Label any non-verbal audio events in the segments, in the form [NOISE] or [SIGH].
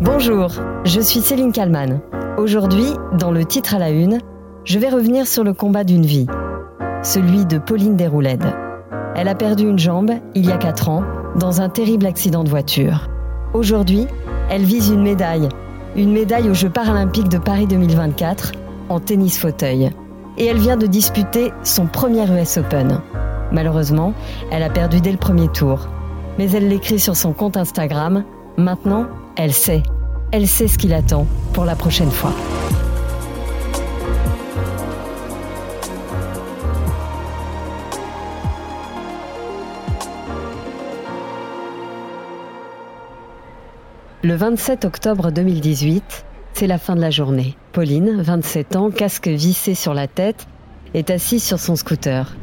Bonjour, je suis Céline Kalman. Aujourd'hui, dans le titre à la une, je vais revenir sur le combat d'une vie, celui de Pauline Desrouledes. Elle a perdu une jambe il y a 4 ans dans un terrible accident de voiture. Aujourd'hui, elle vise une médaille, une médaille aux Jeux paralympiques de Paris 2024 en tennis fauteuil. Et elle vient de disputer son premier US Open. Malheureusement, elle a perdu dès le premier tour. Mais elle l'écrit sur son compte Instagram. Maintenant, elle sait. Elle sait ce qui l'attend pour la prochaine fois. Le 27 octobre 2018, c'est la fin de la journée. Pauline, 27 ans, casque vissé sur la tête, est assise sur son scooter.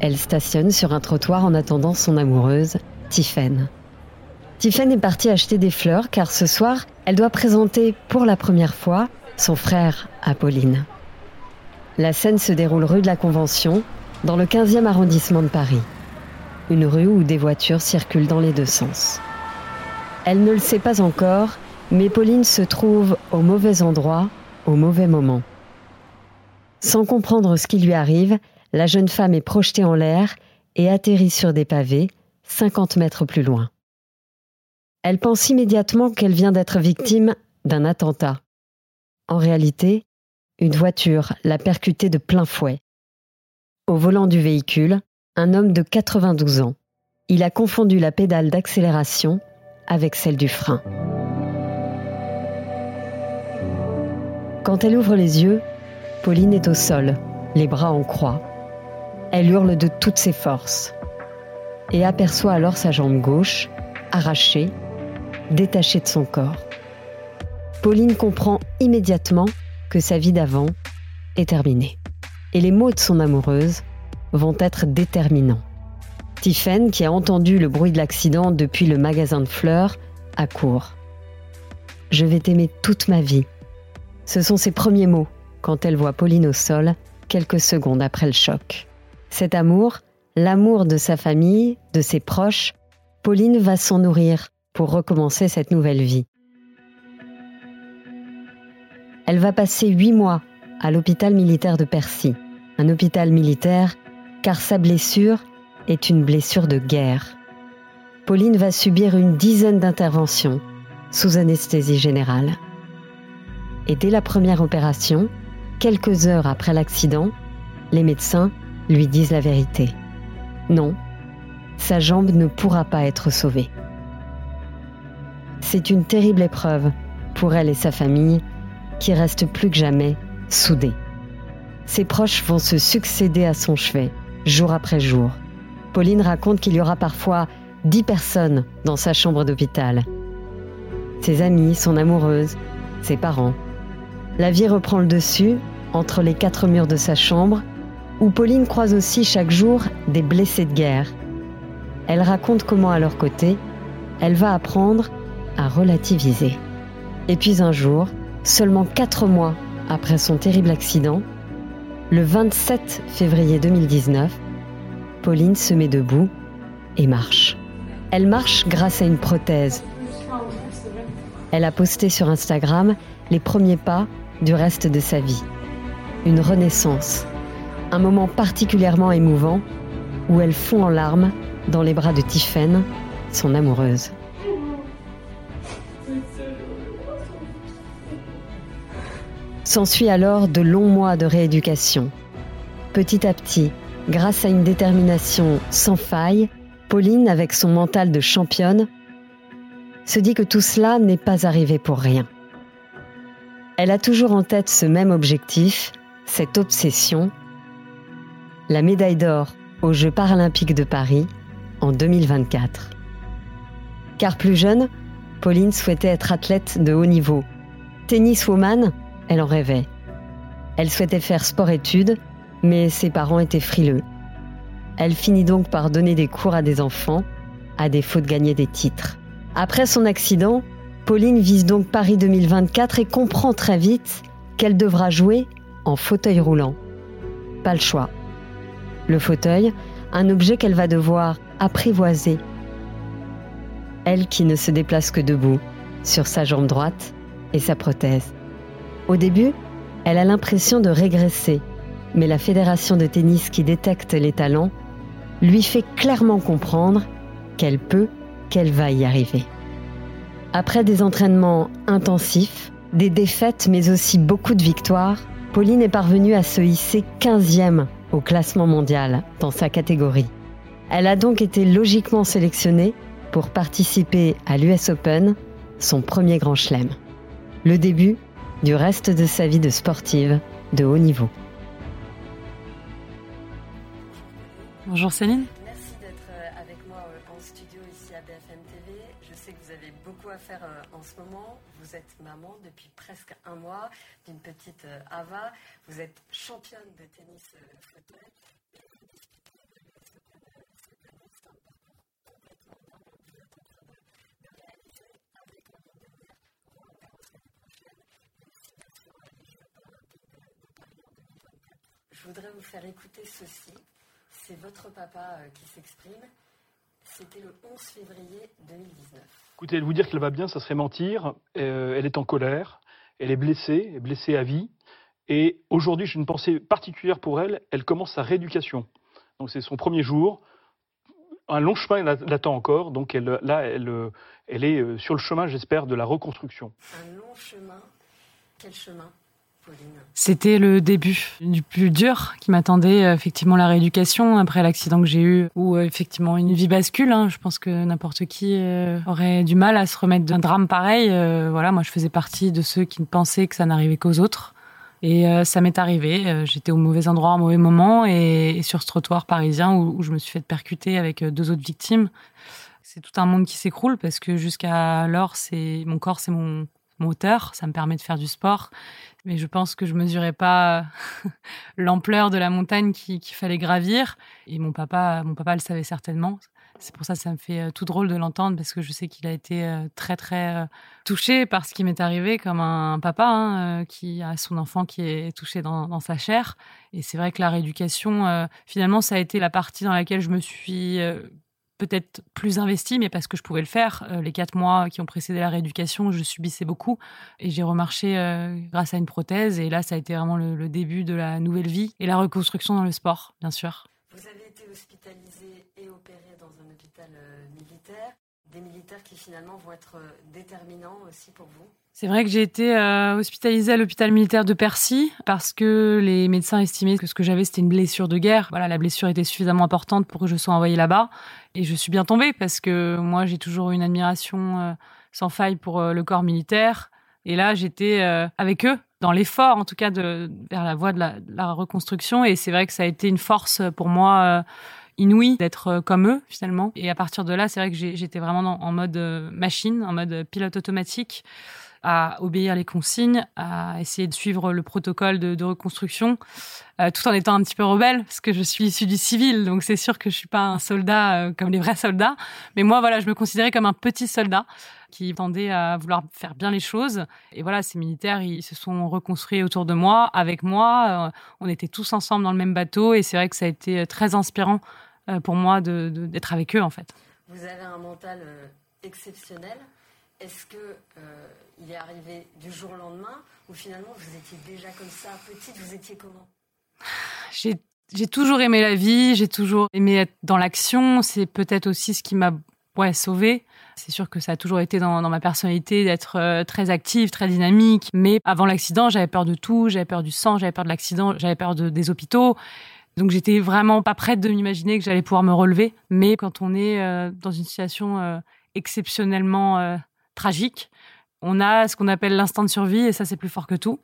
Elle stationne sur un trottoir en attendant son amoureuse, Tiffen. Tiffen est partie acheter des fleurs car ce soir, elle doit présenter pour la première fois son frère à Pauline. La scène se déroule rue de la Convention, dans le 15e arrondissement de Paris. Une rue où des voitures circulent dans les deux sens. Elle ne le sait pas encore, mais Pauline se trouve au mauvais endroit, au mauvais moment. Sans comprendre ce qui lui arrive, la jeune femme est projetée en l'air et atterrit sur des pavés, 50 mètres plus loin. Elle pense immédiatement qu'elle vient d'être victime d'un attentat. En réalité, une voiture l'a percutée de plein fouet. Au volant du véhicule, un homme de 92 ans. Il a confondu la pédale d'accélération avec celle du frein. Quand elle ouvre les yeux, Pauline est au sol, les bras en croix. Elle hurle de toutes ses forces et aperçoit alors sa jambe gauche, arrachée, détachée de son corps. Pauline comprend immédiatement que sa vie d'avant est terminée. Et les mots de son amoureuse vont être déterminants. Tiffen, qui a entendu le bruit de l'accident depuis le magasin de fleurs, accourt. Je vais t'aimer toute ma vie. Ce sont ses premiers mots quand elle voit Pauline au sol quelques secondes après le choc. Cet amour, l'amour de sa famille, de ses proches, Pauline va s'en nourrir recommencer cette nouvelle vie. Elle va passer huit mois à l'hôpital militaire de Percy, un hôpital militaire car sa blessure est une blessure de guerre. Pauline va subir une dizaine d'interventions sous anesthésie générale. Et dès la première opération, quelques heures après l'accident, les médecins lui disent la vérité. Non, sa jambe ne pourra pas être sauvée. C'est une terrible épreuve pour elle et sa famille qui restent plus que jamais soudées. Ses proches vont se succéder à son chevet, jour après jour. Pauline raconte qu'il y aura parfois dix personnes dans sa chambre d'hôpital. Ses amis, son amoureuse, ses parents. La vie reprend le dessus entre les quatre murs de sa chambre, où Pauline croise aussi chaque jour des blessés de guerre. Elle raconte comment à leur côté, elle va apprendre à relativiser. Et puis un jour, seulement quatre mois après son terrible accident, le 27 février 2019, Pauline se met debout et marche. Elle marche grâce à une prothèse. Elle a posté sur Instagram les premiers pas du reste de sa vie. Une renaissance. Un moment particulièrement émouvant où elle fond en larmes dans les bras de Tiffen, son amoureuse. S'ensuit alors de longs mois de rééducation. Petit à petit, grâce à une détermination sans faille, Pauline, avec son mental de championne, se dit que tout cela n'est pas arrivé pour rien. Elle a toujours en tête ce même objectif, cette obsession, la médaille d'or aux Jeux paralympiques de Paris en 2024. Car plus jeune, Pauline souhaitait être athlète de haut niveau. Tenniswoman, elle en rêvait. Elle souhaitait faire sport-études, mais ses parents étaient frileux. Elle finit donc par donner des cours à des enfants, à défaut de gagner des titres. Après son accident, Pauline vise donc Paris 2024 et comprend très vite qu'elle devra jouer en fauteuil roulant. Pas le choix. Le fauteuil, un objet qu'elle va devoir apprivoiser. Elle qui ne se déplace que debout, sur sa jambe droite et sa prothèse. Au début, elle a l'impression de régresser, mais la fédération de tennis qui détecte les talents lui fait clairement comprendre qu'elle peut, qu'elle va y arriver. Après des entraînements intensifs, des défaites mais aussi beaucoup de victoires, Pauline est parvenue à se hisser 15e au classement mondial dans sa catégorie. Elle a donc été logiquement sélectionnée pour participer à l'US Open, son premier grand chelem. Le début du reste de sa vie de sportive de haut niveau. Bonjour Céline. Merci d'être euh, avec moi euh, en studio ici à BFM TV. Je sais que vous avez beaucoup à faire euh, en ce moment. Vous êtes maman depuis presque un mois d'une petite Ava. Vous êtes championne de tennis fauteuil. Je voudrais vous faire écouter ceci. C'est votre papa euh, qui s'exprime. C'était le 11 février 2019. Écoutez, vous dire qu'elle va bien, ça serait mentir. Euh, elle est en colère, elle est blessée, blessée à vie. Et aujourd'hui, j'ai une pensée particulière pour elle. Elle commence sa rééducation. Donc c'est son premier jour. Un long chemin l'attend encore. Donc elle, là, elle, euh, elle est sur le chemin, j'espère, de la reconstruction. Un long chemin. Quel chemin? C'était le début du plus dur qui m'attendait, euh, effectivement, la rééducation après l'accident que j'ai eu, ou euh, effectivement une vie bascule. Hein. Je pense que n'importe qui euh, aurait du mal à se remettre d'un drame pareil. voilà, moi, je faisais partie de ceux qui ne pensaient que ça n'arrivait qu'aux autres. Et ça m'est arrivé. J'étais au mauvais endroit, au mauvais moment, et, sur ce trottoir parisien où, où, je me suis fait percuter avec deux autres victimes. C'est tout un monde qui s'écroule parce que jusqu'à l'heure, c'est mon corps, c'est mon moteur. Ça me permet de faire du sport mais je pense que je mesurais pas [LAUGHS] l'ampleur de la montagne qu'il fallait gravir. Et mon papa, mon papa le savait certainement. C'est pour ça que ça me fait euh, tout drôle de l'entendre parce que je sais qu'il a été euh, très très euh, touché par ce qui m'est arrivé comme un papa hein, qui a son enfant qui est touché dans sa chair. Et c'est vrai que la rééducation, finalement, ça a été la partie dans laquelle je me suis peut-être plus investi, mais parce que je pouvais le faire. Euh, les quatre mois qui ont précédé la rééducation, je subissais beaucoup et j'ai remarché euh, grâce à une prothèse. Et là, ça a été vraiment le, début de la nouvelle vie et la reconstruction dans le sport, bien sûr. Vous avez été hospitalisé et opéré dans un hôpital euh, militaire, des militaires qui finalement vont être déterminants aussi pour vous c'est vrai que j'ai été euh, hospitalisée à l'hôpital militaire de Percy parce que les médecins estimaient que ce que j'avais c'était une blessure de guerre. Voilà, la blessure était suffisamment importante pour que je sois envoyée là-bas. Et je suis bien tombée parce que moi j'ai toujours eu une admiration euh, sans faille pour euh, le corps militaire. Et là j'étais avec eux dans l'effort en tout cas de vers la voie de la, de la reconstruction. Et c'est vrai que ça a été une force pour moi inouïe d'être comme eux finalement. Et à partir de là c'est vrai que j'étais vraiment en mode machine en mode pilote automatique à obéir les consignes, à essayer de suivre le protocole de, reconstruction, euh, tout en étant un petit peu rebelle, parce que je suis issue du civil, donc c'est sûr que je suis pas un soldat euh, comme les vrais soldats. Mais moi, voilà, je me considérais comme un petit soldat qui tendait à vouloir faire bien les choses. Et voilà, ces militaires, ils se sont reconstruits autour de moi, avec moi. Euh, on était tous ensemble dans le même bateau, et c'est vrai que ça a été très inspirant pour moi d'être de, d'être avec eux, en fait. Vous avez un mental exceptionnel. Est-ce que euh, est arrivé du jour au lendemain ou finalement vous étiez déjà comme ça, petite, vous étiez comment? J'ai toujours aimé la vie, j'ai toujours aimé être dans l'action. C'est peut-être aussi ce qui m'a ouais, sauvée. C'est sûr que ça a toujours été dans, ma personnalité d'être euh, très active, très dynamique. Mais avant l'accident, j'avais peur de tout. J'avais peur du sang, j'avais peur de l'accident, j'avais peur de, des hôpitaux. Donc j'étais vraiment pas prête de m'imaginer que j'allais pouvoir me relever. Mais quand on est euh, dans une situation exceptionnellement tragique. On a ce qu'on appelle l'instinct de survie et ça, c'est plus fort que tout.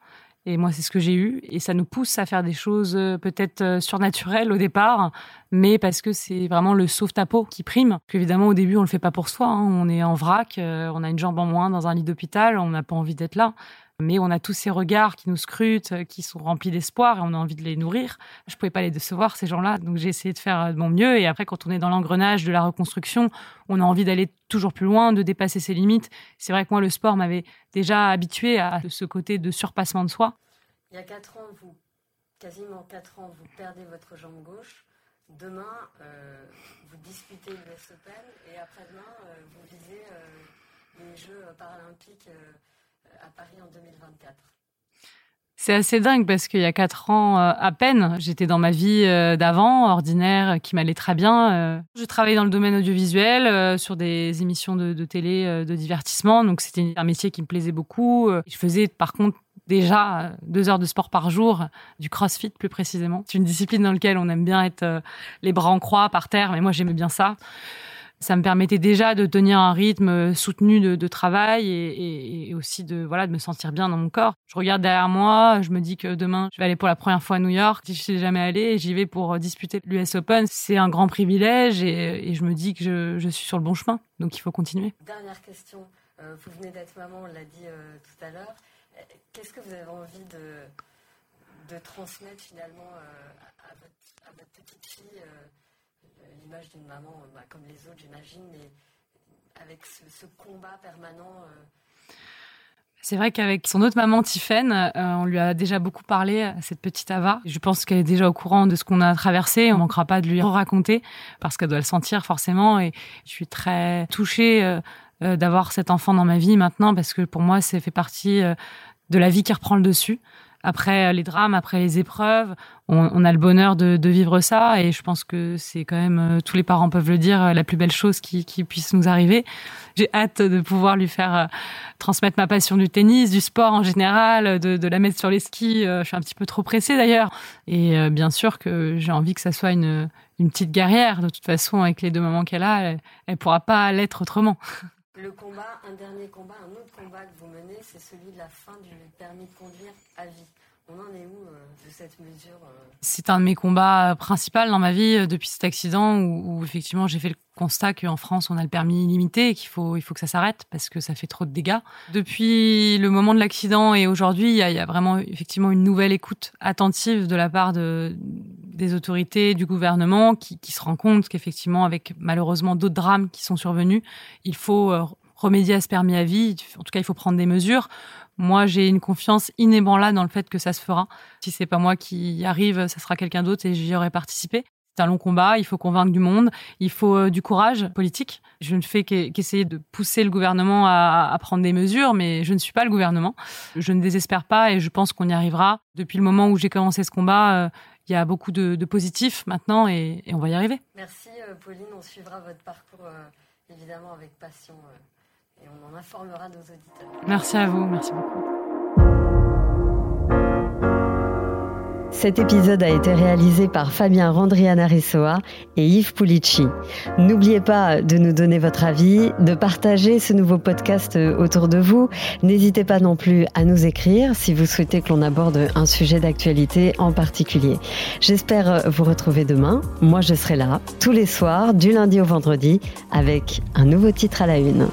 Et moi, c'est ce que j'ai eu. Et ça nous pousse à faire des choses euh, peut-être euh, surnaturelles au départ, mais parce que c'est vraiment le sauve-ta-peau qui prime. Évidemment, au début, on le fait pas pour soi. Hein. On est en vrac, euh, on a une jambe en moins dans un lit d'hôpital, on n'a pas envie d'être là mais on a tous ces regards qui nous scrutent, euh, qui sont remplis d'espoir et on a envie de les nourrir. Je pouvais pas les décevoir ces gens-là, donc j'ai essayé de faire de mon mieux. Et après, quand on est dans l'engrenage de la reconstruction, on a envie d'aller toujours plus loin, de dépasser ses limites. C'est vrai que moi, le sport m'avait déjà habitué à ce côté de surpassement de soi. Il y a quatre ans, vous, quasiment quatre ans, vous perdez votre jambe gauche. Demain, euh, vous disputez l'US Open et après-demain, euh, vous visez les Jeux paralympiques à Paris en 2024 c'est assez dingue parce qu'il y a quatre ans à peine, j'étais dans ma vie d'avant, ordinaire, qui m'allait très bien. Je travaillais dans le domaine audiovisuel, sur des émissions de, télé, de divertissement, donc c'était un métier qui me plaisait beaucoup. Je faisais par contre déjà deux heures de sport par jour, du crossfit plus précisément. C'est une discipline dans laquelle on aime bien être euh, les bras en croix par terre, mais moi j'aimais bien ça. Ça me permettait déjà de tenir un rythme soutenu de, travail et, aussi de voilà de me sentir bien dans mon corps. Je regarde derrière moi, je me dis que demain je vais aller pour la première fois à New York. Si je suis jamais allée, j'y vais pour disputer l'US Open. C'est un grand privilège et, je me dis que je, suis sur le bon chemin. Donc il faut continuer. Dernière question. Euh, vous venez d'être maman, on l'a dit euh, tout à l'heure. Qu'est-ce que vous avez envie de, transmettre finalement euh, à, votre, petite fille euh, L'image d'une maman euh, bah, comme les autres, j'imagine, mais avec ce, combat permanent. C'est vrai qu'avec son autre maman, Tiffaine, on lui a déjà beaucoup parlé cette petite Ava. Je pense qu'elle est déjà au courant de ce qu'on a traversé. On manquera pas de lui raconter parce qu'elle doit le sentir forcément. Et je suis très touchée d'avoir cet enfant dans ma vie maintenant parce que pour moi, c'est fait partie de la vie qui reprend le dessus. Après les drames, après les épreuves, on, a le bonheur de, vivre ça et je pense que c'est quand même, euh, tous les parents peuvent le dire, la plus belle chose qui, puisse nous arriver. J'ai hâte de pouvoir lui faire euh, transmettre ma passion du tennis, du sport en général, de, la mettre sur les skis. Euh, je suis un petit peu trop pressée d'ailleurs. Et bien sûr que j'ai envie que ça soit une, petite guerrière. De toute façon, avec les deux mamans qu'elle a, elle, elle pourra pas l'être autrement. [LAUGHS] Le combat, un dernier combat, un autre combat que vous menez, c'est celui de la fin du permis de conduire à vie. On en est où euh, de cette mesure euh C'est un de mes combats principaux dans ma vie euh, depuis cet accident où, effectivement j'ai fait le constat qu'en France on a le permis illimité et qu'il faut, il faut que ça s'arrête parce que ça fait trop de dégâts. Depuis le moment de l'accident et aujourd'hui, il y, a, vraiment effectivement une nouvelle écoute attentive de la part de, des autorités, du gouvernement qui, qui se rend compte qu'effectivement avec malheureusement d'autres drames qui sont survenus, il faut remédier à ce permis à vie. En tout cas, il faut prendre des mesures. Moi, j'ai une confiance inébranlable dans le fait que ça se fera. Si c'est pas moi qui y arrive, ça sera quelqu'un d'autre et j'y aurai participé. C'est un long combat, il faut convaincre du monde, il faut euh, du courage politique. Je ne fais qu'essayer de pousser le gouvernement à, prendre des mesures, mais je ne suis pas le gouvernement. Je ne désespère pas et je pense qu'on y arrivera. Depuis le moment où j'ai commencé ce combat, euh, il y a beaucoup de, positifs maintenant et, on va y arriver. Merci euh, Pauline, on suivra votre parcours évidemment avec passion et on en informera nos auditeurs. Merci à vous, merci beaucoup. Cet épisode a été réalisé par Fabien Randriana Rissoa et Yves Pulici. N'oubliez pas de nous donner votre avis, de partager ce nouveau podcast autour de vous. N'hésitez pas non plus à nous écrire si vous souhaitez que l'on aborde un sujet d'actualité en particulier. J'espère vous retrouver demain. Moi, je serai là tous les soirs, du lundi au vendredi, avec un nouveau titre à la une.